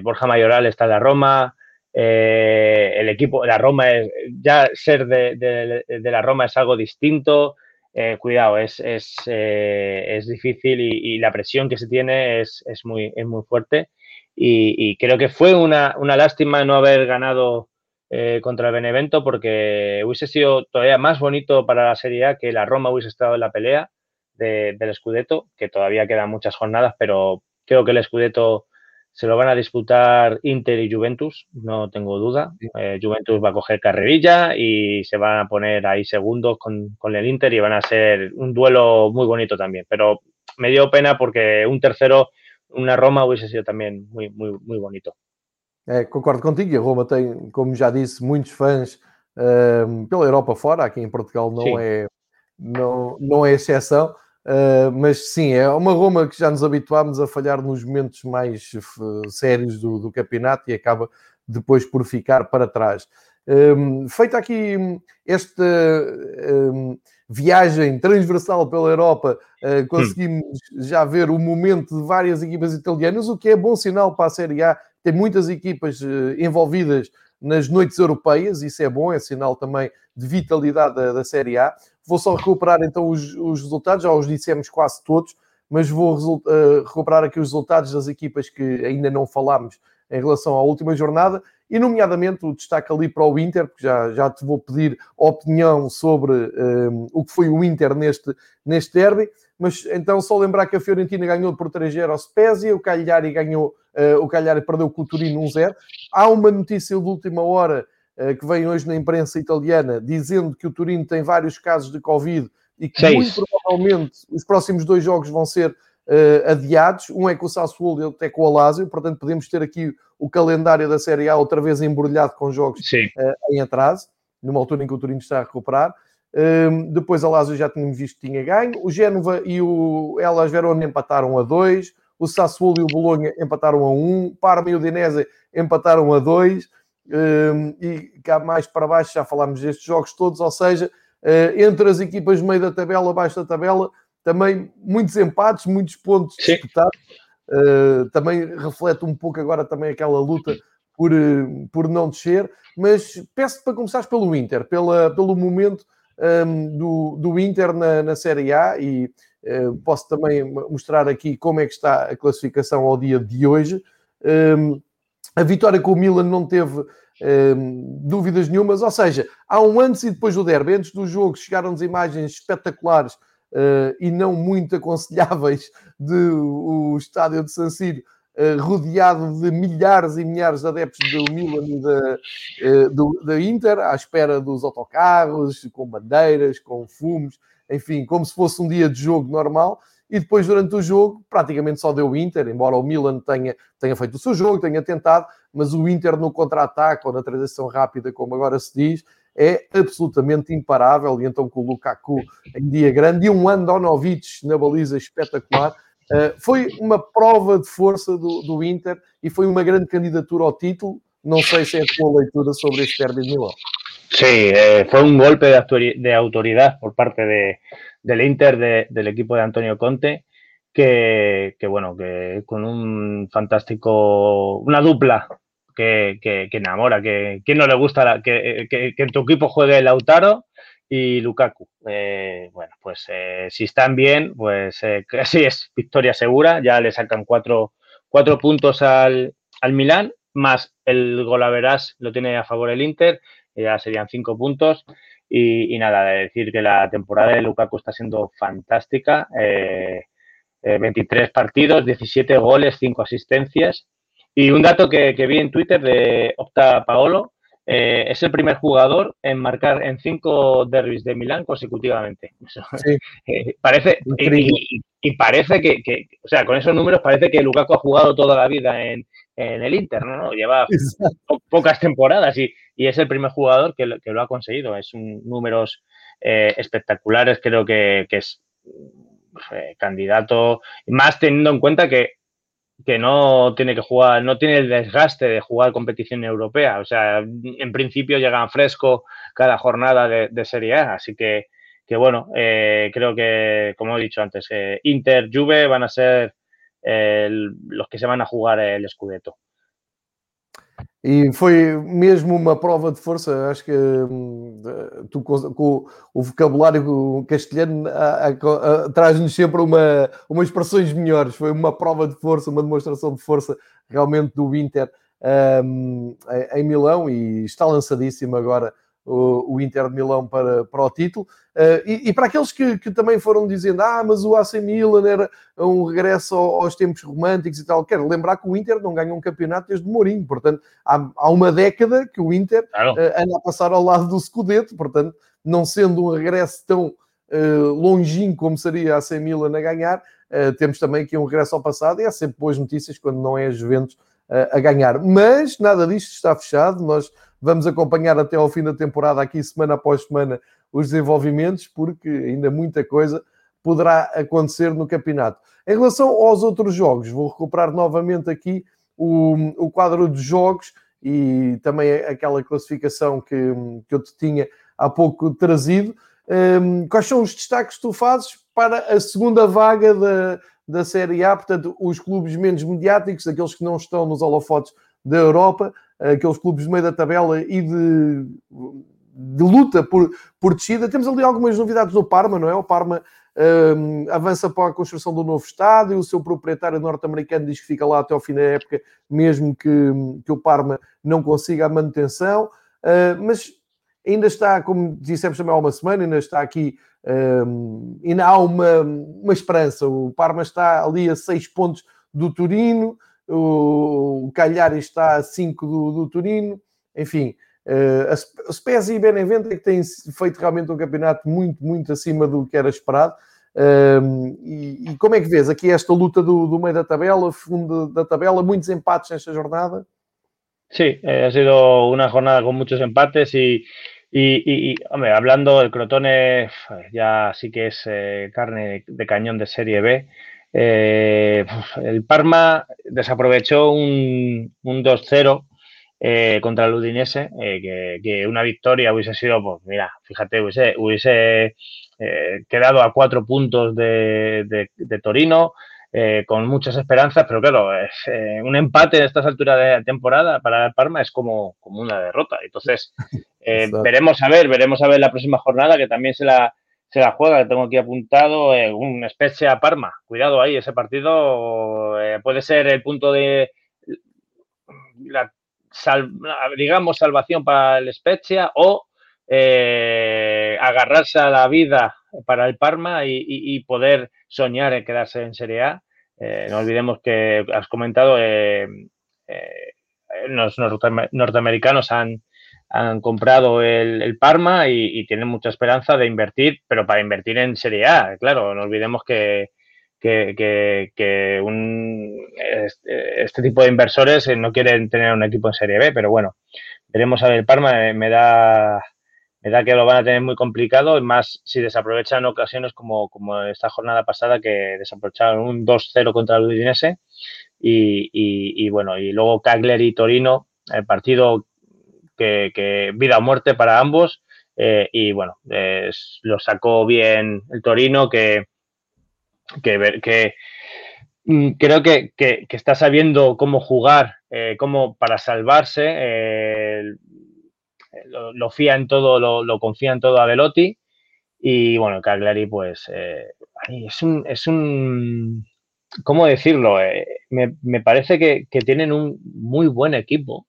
Borja Mayoral está en la Roma, el equipo, la Roma, es, ya ser de, de, la Roma es algo distinto, eh, cuidado, es, es, eh, es difícil y, la presión que se tiene es, es muy, es muy fuerte. Y, creo que fue una, una, lástima no haber ganado eh, contra el Benevento porque hubiese sido todavía más bonito para la Serie A que la Roma hubiese estado en la pelea del Scudetto, que todavía quedan muchas jornadas, pero creo que el Scudetto se lo van a disputar Inter y Juventus, no tengo duda. Eh, Juventus va a coger carrerilla y se van a poner ahí segundos con, con, el Inter y van a ser un duelo muy bonito también. Pero me dio pena porque un tercero, una Roma, hubiese sido también muy, muy, muy bonito. É, concordo contigo, e a Roma tem, como já disse, muitos fãs um, pela Europa fora, aqui em Portugal não é, não, não é exceção. Uh, mas sim, é uma Roma que já nos habituámos a falhar nos momentos mais uh, sérios do, do, campeonato e acaba depois por ficar para trás. Um, feita aqui esta um, viagem transversal pela Europa, uh, conseguimos hum. já ver o momento de várias equipas italianas, o que é bom sinal para a Série A. Tem muitas equipas envolvidas nas noites europeias, isso é bom, é sinal também de vitalidade da, da Série A. Vou só recuperar então os, os resultados, já os dissemos quase todos, mas vou uh, recuperar aqui os resultados das equipas que ainda não falámos em relação à última jornada, e nomeadamente o destaque ali para o Inter, porque já, já te vou pedir opinião sobre um, eh, o que foi o Inter neste, neste derby, mas então só lembrar que a Fiorentina ganhou por 3-0 ao Spezia, o Cagliari ganhou, uh, o Cagliari perdeu com o Turino 1-0. Há uma notícia de última hora que vem hoje na imprensa italiana, dizendo que o Turino tem vários casos de Covid e que muito provavelmente os próximos dois jogos vão ser uh, adiados. Um é com o Sassuolo e outro é com o Alásio, portanto podemos ter aqui o calendário da Série A outra vez embrulhado com jogos uh, em atraso, numa altura em que o Turino está a recuperar. Uh, depois a Lazio já tínhamos visto que tinha ganho. O Génova e o Elas Verona empataram a 2. O Sassuolo e o Bolonha empataram a 1. Um. Parma e o Dinese empataram a 2 e cá mais para baixo já falámos destes jogos todos, ou seja, uh, entre as equipas meio da tabela, abaixo da tabela, também muitos empates, muitos pontos disputados. Uh, também reflete um pouco agora também aquela luta por, uh, por não descer, mas peço para começares pelo Inter, pela, pelo momento um, do, do Inter na, na Série A e uh, posso também mostrar aqui como é que está a classificação ao dia de hoje. Um, a vitória com o Milan não teve hum, dúvidas nenhumas, ou seja, há um antes e depois do derby. Antes do jogo chegaram-nos imagens espetaculares uh, e não muito aconselháveis do estádio de San Siro, uh, rodeado de milhares e milhares de adeptos do Milan e da, uh, do, da Inter, à espera dos autocarros, com bandeiras, com fumos, enfim, como se fosse um dia de jogo normal e depois durante o jogo praticamente só deu o Inter, embora o Milan tenha, tenha feito o seu jogo, tenha tentado, mas o Inter no contra-ataque ou na transição rápida, como agora se diz, é absolutamente imparável, e então com o Lukaku em dia grande, e um Andonovic na baliza espetacular, uh, foi uma prova de força do, do Inter, e foi uma grande candidatura ao título, não sei se é a tua leitura sobre este derby de Milão. Sí, eh, fue un golpe de, de autoridad por parte de, del Inter del equipo de Antonio Conte, que, bueno, que con un fantástico, una dupla que, que, enamora, que, que, no le gusta que, en tu equipo juegue Lautaro y Lukaku. Eh, bueno, pues eh, si están bien, pues eh, casi es victoria segura, ya le sacan cuatro, cuatro puntos al, al Milán, más el golaveras lo tiene a favor el Inter, ya serían cinco puntos Y, nada, de decir que la temporada de Lukaku está siendo fantástica. 23 partidos, 17 goles, 5 asistencias. Y un dato que, que vi en Twitter de Opta Paolo, eh, es el primer jugador en marcar en cinco derbis de Milán consecutivamente. Eh, parece, y, parece que, o sea, con esos números parece que Lukaku ha jugado toda la vida en, el Inter, ¿no? Lleva pocas temporadas y, es el primer jugador que lo, ha conseguido. Es un números eh, espectaculares, creo que, que es candidato, más teniendo en cuenta que que no tiene que jugar, no tiene el desgaste de jugar competición europea. O sea, en principio llegan fresco cada jornada de, Serie A. Así que, que bueno, eh, creo que, como he dicho antes, eh, Inter, Juve van a ser eh, los que se van a jugar el Scudetto. E foi mesmo uma prova de força. Acho que hum, tu, com, o vocabulário castelhano traz-nos sempre uma, umas expressões melhores. Foi uma prova de força, uma demonstração de força realmente do Inter um, em Milão e está lançadíssimo agora o, o Inter de Milão para, para o título. Uh, e, e, para aqueles que, que, também foram dizendo, ah, mas o AC Milan era um regresso aos tempos românticos e tal, quero lembrar que o Inter não ganha um campeonato desde Mourinho, portanto, há, há uma década que o Inter claro. uh, anda a passar ao lado do Scudetto, portanto, não sendo um regresso tão uh, longínquo como seria a AC Milan a ganhar, temos também aqui um regresso ao passado e há sempre boas notícias quando não é a Juventus a ganhar. Mas nada disto está fechado, nós Vamos acompanhar até ao fim da temporada, aqui semana após semana, os desenvolvimentos, porque ainda muita coisa poderá acontecer no campeonato. Em relação aos outros jogos, vou recuperar novamente aqui o, o quadro de jogos e também aquela classificação que, que eu te tinha há pouco trazido. Um, quais são os destaques que tu fazes para a segunda vaga da, da Série A? Portanto, os clubes menos mediáticos, aqueles que não estão nos holofotes da Europa, aqueles clubes de meio da tabela e de, de luta por, por descida. Temos ali algumas novidades no Parma, não é? O Parma um, avança para a construção do novo estádio, o seu proprietário norte-americano diz que fica lá até ao fim da época, mesmo que, que o Parma não consiga a manutenção, uh, mas ainda está, como dissemos também há uma semana, ainda está aqui, um, ainda há uma, uma esperança. O Parma está ali a seis pontos do Turino, o Cagliari está a 5 do, do Turino, enfim, uh, a Spezia e Benevento é que têm feito realmente um campeonato muito, muito acima do que era esperado. Uh, e, e, como é que vês aqui esta luta do, do meio da tabela, fundo da tabela, muitos empates nesta jornada? Sí, eh, ha sido una jornada con muchos empates y, y, y, hombre, hablando, el Crotone ya sí que es eh, carne de cañón de Serie B. Eh, el Parma desaprovechó un, 2-0 eh, contra el Udinese, eh, que, una victoria hubiese sido, pues mira, fíjate, hubiese, quedado a cuatro puntos de, Torino, con muchas esperanzas, pero claro, un empate en estas alturas de temporada para el Parma es como, como una derrota. Entonces, veremos a ver, veremos a ver la próxima jornada, que también se la se la juega, que tengo aquí apuntado, eh, un Spezia Parma. Cuidado ahí, ese partido eh, puede ser el punto de la, digamos, salvación para el Spezia o eh, agarrarse a la vida para el Parma y, poder soñar en quedarse en Serie A. no olvidemos que has comentado, los norteamericanos han han comprado el, Parma y, tienen mucha esperanza de invertir, pero para invertir en Serie A, claro, no olvidemos que, un, este, tipo de inversores no quieren tener un equipo en Serie B, pero bueno, veremos a ver, el Parma me da, me da que lo van a tener muy complicado, más si desaprovechan ocasiones como, como esta jornada pasada que desaprovecharon un 2-0 contra el Udinese y, y, y bueno, y luego Kagler y Torino, el partido que, vida o muerte para ambos. Eh, y bueno, lo sacó bien el Torino, que, que, que mm, creo que, está sabiendo cómo jugar, eh, cómo para salvarse. Eh, lo, fía en todo, lo, confía en todo a Velotti. Y bueno, Cagliari, pues es un, es un. ¿Cómo decirlo? Me, me, parece que, que, tienen un muy buen equipo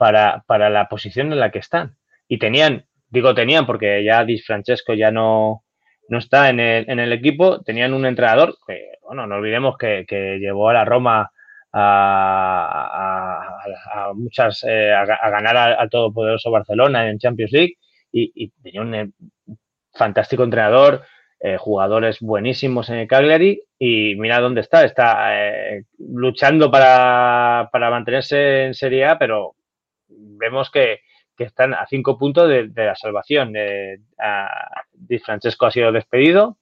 para, la posición en la que están. Y tenían digo tenían porque ya Di Francesco ya no, no está en el, en el equipo, tenían un entrenador que, bueno, no olvidemos que, llevó a la Roma a, muchas, eh, a, ganar al, todopoderoso Barcelona en Champions League y, tenía un eh, fantástico entrenador, eh, jugadores buenísimos en el Cagliari y mira dónde está, está luchando para, para mantenerse en Serie A, pero vemos que, están a cinco puntos de, la salvación. Di Francesco ha sido despedido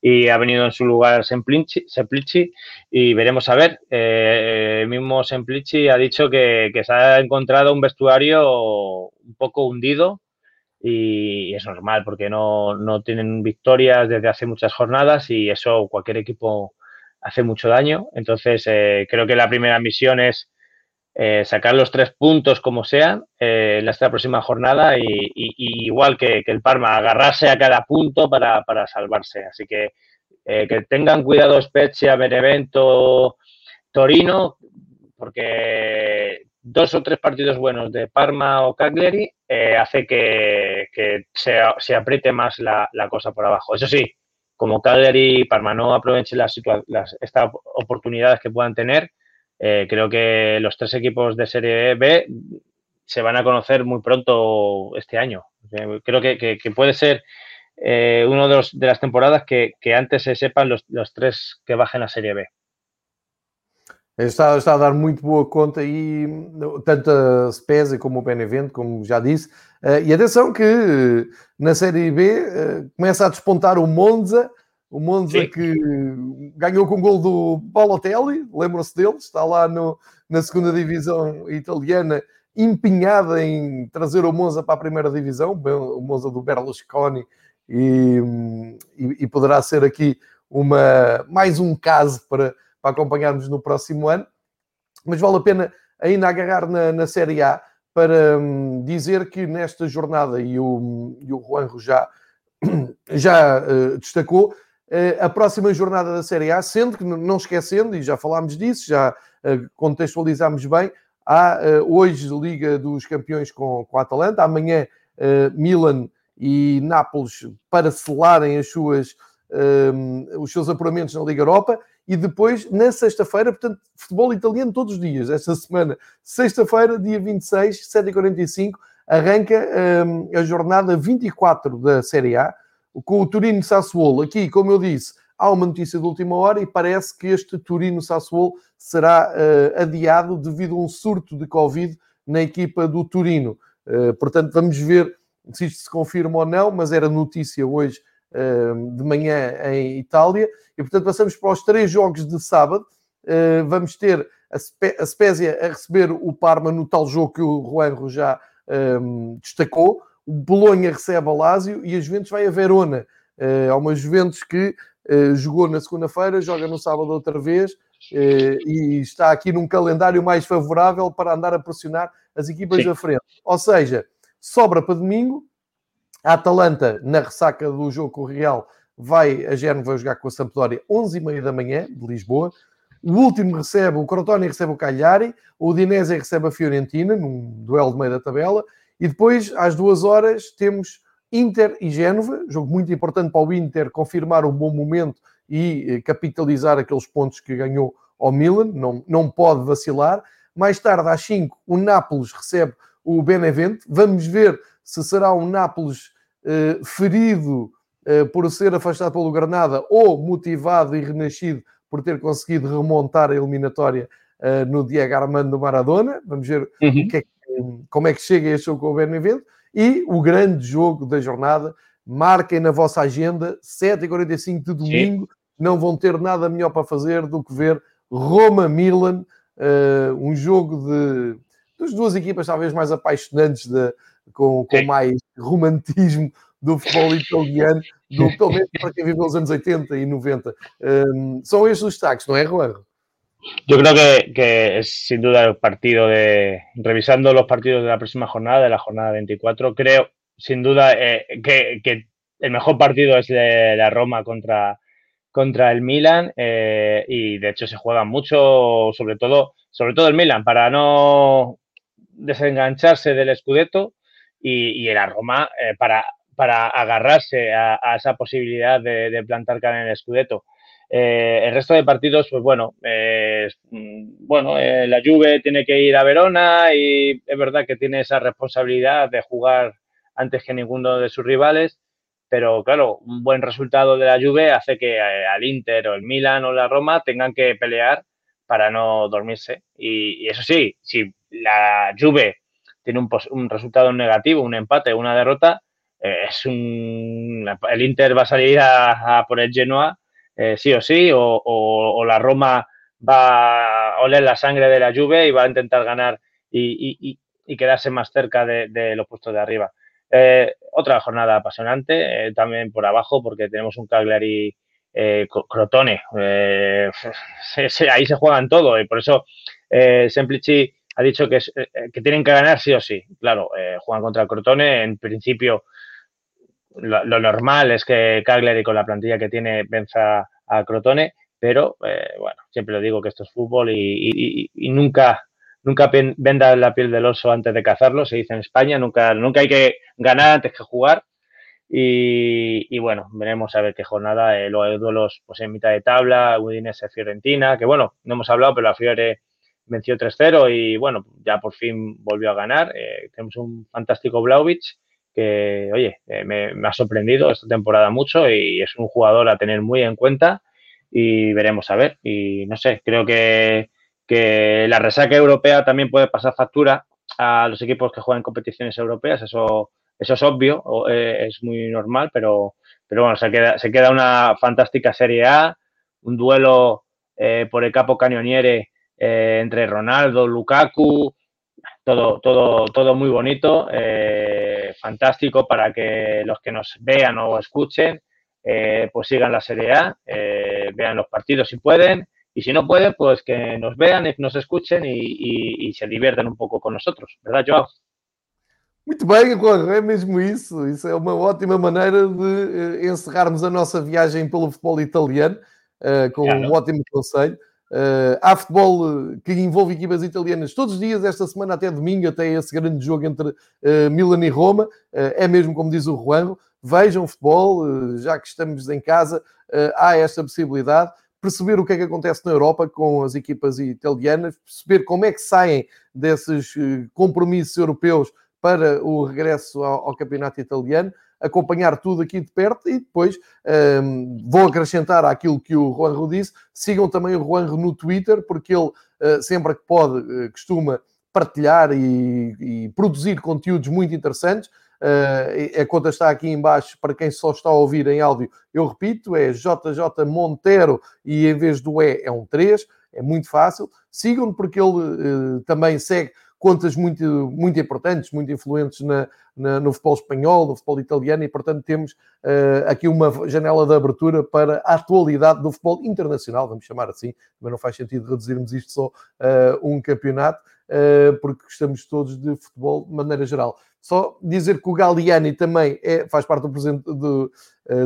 y ha venido en su lugar Semplici, y veremos a ver. Eh, el mismo Semplici ha dicho que, se ha encontrado un vestuario un poco hundido y, es normal porque no, no, tienen victorias desde hace muchas jornadas y eso cualquier equipo hace mucho daño. Entonces eh, creo que la primera misión es eh, sacar los tres puntos como sean eh, en esta próxima jornada y, igual que, el Parma, agarrarse a cada punto para, salvarse. Así que eh, que tengan cuidado Spezia, Benevento, Torino, porque dos o tres partidos buenos de Parma o Cagliari hace que, se, apriete más la, cosa por abajo. Eso sí, como Cagliari y Parma no aprovechen las, las, estas oportunidades que puedan tener, eh, creo que los tres equipos de Serie B se van a conocer muy pronto este año. Eh, creo que, puede ser eh, una de, de, las temporadas que, antes se sepan los, tres que bajen a Serie B. Está, está, a dar muito boa conta tanto a Spezia como o Benevento, como já disse. e atenção que na Série B começa a despontar o Monza, o Monza Sim. que ganhou com o gol do Balotelli, lembram-se dele, está lá no, na segunda divisão italiana, empenhada em trazer o Monza para a primeira divisão, o Monza do Berlusconi, e, e, e poderá ser aqui uma, mais um caso para, para acompanharmos no próximo ano. Mas vale a pena ainda agarrar na, na Série A para um, dizer que nesta jornada, e o, e o Juanjo já, já uh, destacou, a próxima jornada da Série A, sendo que, não esquecendo, e já falámos disso, já eh, contextualizámos bem, há eh, hoje Liga dos Campeões com, com a Atalanta, amanhã Milan e Nápoles para selarem as suas, os seus apuramentos na Liga Europa e depois, na sexta-feira, portanto, futebol italiano todos os dias, esta semana, sexta-feira, dia 26, 7h45, arranca a jornada 24 da Série A, com o Turino Sassuolo. Aqui, como eu disse, há uma notícia de última hora e parece que este Turino Sassuolo será uh, adiado devido a um surto de Covid na equipa do Turino. Uh, portanto, vamos ver se isto se confirma ou não, mas era notícia hoje uh, de manhã em Itália. E, portanto, passamos para os três jogos de sábado. vamos ter a, Spe a Spezia a receber o Parma no tal jogo que o Juanro já destacou o Bolonha recebe a Lazio e a Juventus vai a Verona. Há uma Juventus que uh, jogou na segunda-feira, joga no sábado outra vez uh, e está aqui num calendário mais favorável para andar a pressionar as equipas Sim. da frente. Ou seja, sobra para domingo. A Atalanta, na ressaca do jogo com o Real, vai a Génova jogar com a Sampdoria 11h30 da manhã, de Lisboa. O último recebe, o Crotone recebe o Cagliari, o Udinese recebe a Fiorentina, num duelo de meio da tabela, e depois, às duas horas, temos Inter e Génova, jogo muito importante para o Inter confirmar um bom momento e eh, capitalizar aqueles pontos que ganhou ao Milan, não, não pode vacilar. Mais tarde, às 5, o Nápoles recebe o Benevento. Vamos ver se será um Nápoles eh, ferido eh, por ser afastado pelo Granada ou motivado e renascido por ter conseguido remontar a eliminatória eh, no Diego Armando Maradona. Vamos ver uhum. o que é que como é que chega este jogo com o Benevento e o grande jogo da jornada. Marquem na vossa agenda, 7h45 de domingo. Sim. Não vão ter nada melhor para fazer do que ver Roma-Milan, uh, um jogo de das duas equipas talvez mais apaixonantes, de, com, com mais romantismo do futebol italiano, do, pelo menos para quem viveu os anos 80 e 90. Um, eh, são estes os destaques, não é, Juan? Yo creo que, es sin duda el partido de. Revisando los partidos de la próxima jornada, de la jornada 24, creo sin duda eh, que, el mejor partido es de la Roma contra, contra el Milan eh, y de hecho se juega mucho, sobre todo, sobre todo el Milan, para no desengancharse del Scudetto y, y la Roma para, para agarrarse a, esa posibilidad de, plantar cara en el Scudetto. Eh, el resto de partidos, pues bueno, mm, bueno, eh, la Juve tiene que ir a Verona y es verdad que tiene esa responsabilidad de jugar antes que ninguno de sus rivales, pero claro, un buen resultado de la Juve hace que eh, al Inter o el Milan o la Roma tengan que pelear para no dormirse. Y, eso sí, si la Juve tiene un, resultado negativo, un empate, una derrota, eh, es un, el Inter va a salir a, por el Genoa, eh, sí o sí, o, la Roma va a oler la sangre de la Juve y va a intentar ganar y, quedarse más cerca de, los puestos de arriba. Eh, otra jornada apasionante, también por abajo, porque tenemos un Cagliari Crotone. ahí se juegan todo y por eso Semplici ha dicho que, que, tienen que ganar sí o sí. Claro, juegan contra Crotone, en principio lo, normal es que Cagliari con la plantilla que tiene venza a Crotone, pero eh, bueno, siempre lo digo que esto es fútbol y, nunca nunca venda la piel del oso antes de cazarlo, se dice en España, nunca, nunca hay que ganar antes que jugar. Y, bueno, veremos a ver qué jornada, eh, los duelos pues en mitad de tabla, Udinese Fiorentina, que bueno, no hemos hablado, pero la Fiore venció 3-0 y bueno, ya por fin volvió a ganar. Eh, tenemos un fantástico Blauvich que, oye, eh, me, ha sorprendido esta temporada mucho y es un jugador a tener muy en cuenta y veremos a ver. Y no sé, creo que, que la resaca europea también puede pasar factura a los equipos que juegan competiciones europeas, eso, eso es obvio, eh, es muy normal, pero, pero bueno, se queda, se queda una fantástica Serie A, un duelo eh, por el capo cañoniere entre Ronaldo, Lukaku, todo, todo, todo muy bonito, eh, fantástico para que los que nos vean o escuchen, eh, pues sigan la Serie A, eh, vean los partidos si pueden, y si no pueden, pues que nos vean y nos escuchen y, se diviertan un pouco con nosotros, verdade, João? Muito bem, Juan, é mesmo isso. Isso é uma ótima maneira de encerrarmos a nossa viagem pelo futebol italiano, com claro. um ótimo conselho. Uh, há futebol eh, que envolve equipas italianas todos os dias, esta semana até domingo, até esse grande jogo entre uh, Milan e Roma. Uh, é mesmo como diz o Juanro, vejam futebol, já que estamos em casa, há esta possibilidade. Perceber o que é que acontece na Europa com as equipas italianas, perceber como é que saem desses compromissos europeus para o regresso ao, ao campeonato italiano acompanhar tudo aqui de perto e depois um, vou acrescentar àquilo que o Juanro disse. Sigam também o Juanro no Twitter, porque ele uh, sempre que pode uh, costuma partilhar e, e, produzir conteúdos muito interessantes. Uh, a conta está aqui embaixo para quem só está a ouvir em áudio. Eu repito, é JJ Montero e em vez do E é um 3. É muito fácil. Sigam-no porque ele também segue contas muito, muito importantes, muito influentes na, na, no futebol espanhol, no futebol italiano, e portanto temos uh, aqui uma janela de abertura para a atualidade do futebol internacional, vamos chamar assim, mas não faz sentido reduzirmos isto só a uh, um campeonato, uh, porque gostamos todos de futebol de maneira geral. Só dizer que o Galliani também é, faz parte do, do,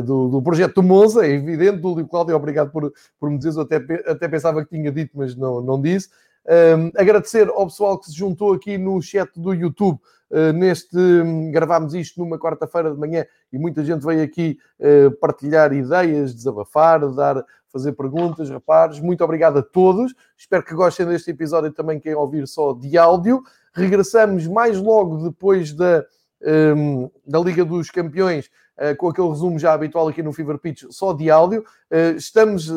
do, do projeto do Monza, é evidente, do Cláudio, obrigado por, por me dizer, eu até, até pensava que tinha dito, mas não, não disse. Um, agradecer ao pessoal que se juntou aqui no chat do YouTube. Uh, neste um, gravámos isto numa quarta-feira de manhã e muita gente veio aqui uh, partilhar ideias, desabafar, dar, fazer perguntas, rapazes. Muito obrigado a todos. Espero que gostem deste episódio também, quem ouvir só de áudio. Regressamos mais logo depois da, um, da Liga dos Campeões, uh, com aquele resumo já habitual aqui no Fever Pitch, só de áudio. estamos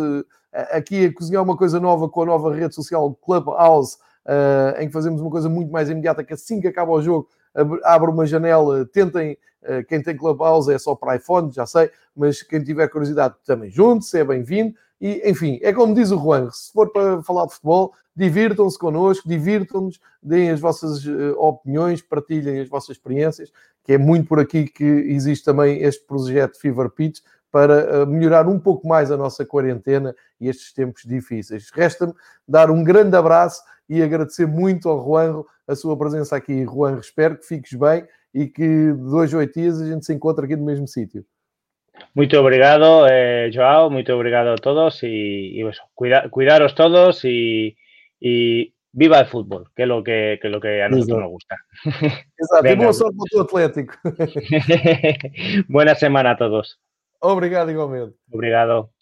aqui a cozinhar uma coisa nova com a nova rede social Clubhouse, uh, em que fazemos uma coisa muito mais imediata, que assim que acaba o jogo, abre uma janela, tentem, uh, quem tem Clubhouse é só para iPhone, já sei, mas quem tiver curiosidade também junte-se, é bem-vindo. E, enfim, é como diz o Juan, se for para falar de futebol, divirtam-se connosco, divirtam-nos, deem as vossas uh, opiniões, partilhem as vossas experiências, que é muito por aqui que existe também este projeto Fever Pitch, para eh, melhorar um pouco mais a nossa quarentena e estes tempos difíceis. Resta-me dar um grande abraço e agradecer muito ao Juanro a sua presença aqui. Juanro, espero que fiques bem e que dois, oito dias a gente se encontre aqui no mesmo sítio. Muito obrigado, eh, Joao. Muito obrigado a todos y, y eso, cuida, cuidaros todos y, y viva el fútbol, que es lo que, que, lo que a nosotros nos gusta. Exato, Venga. e boa sorte para o Atlético. Buena semana a todos. Obrigado igualmente. Obrigado.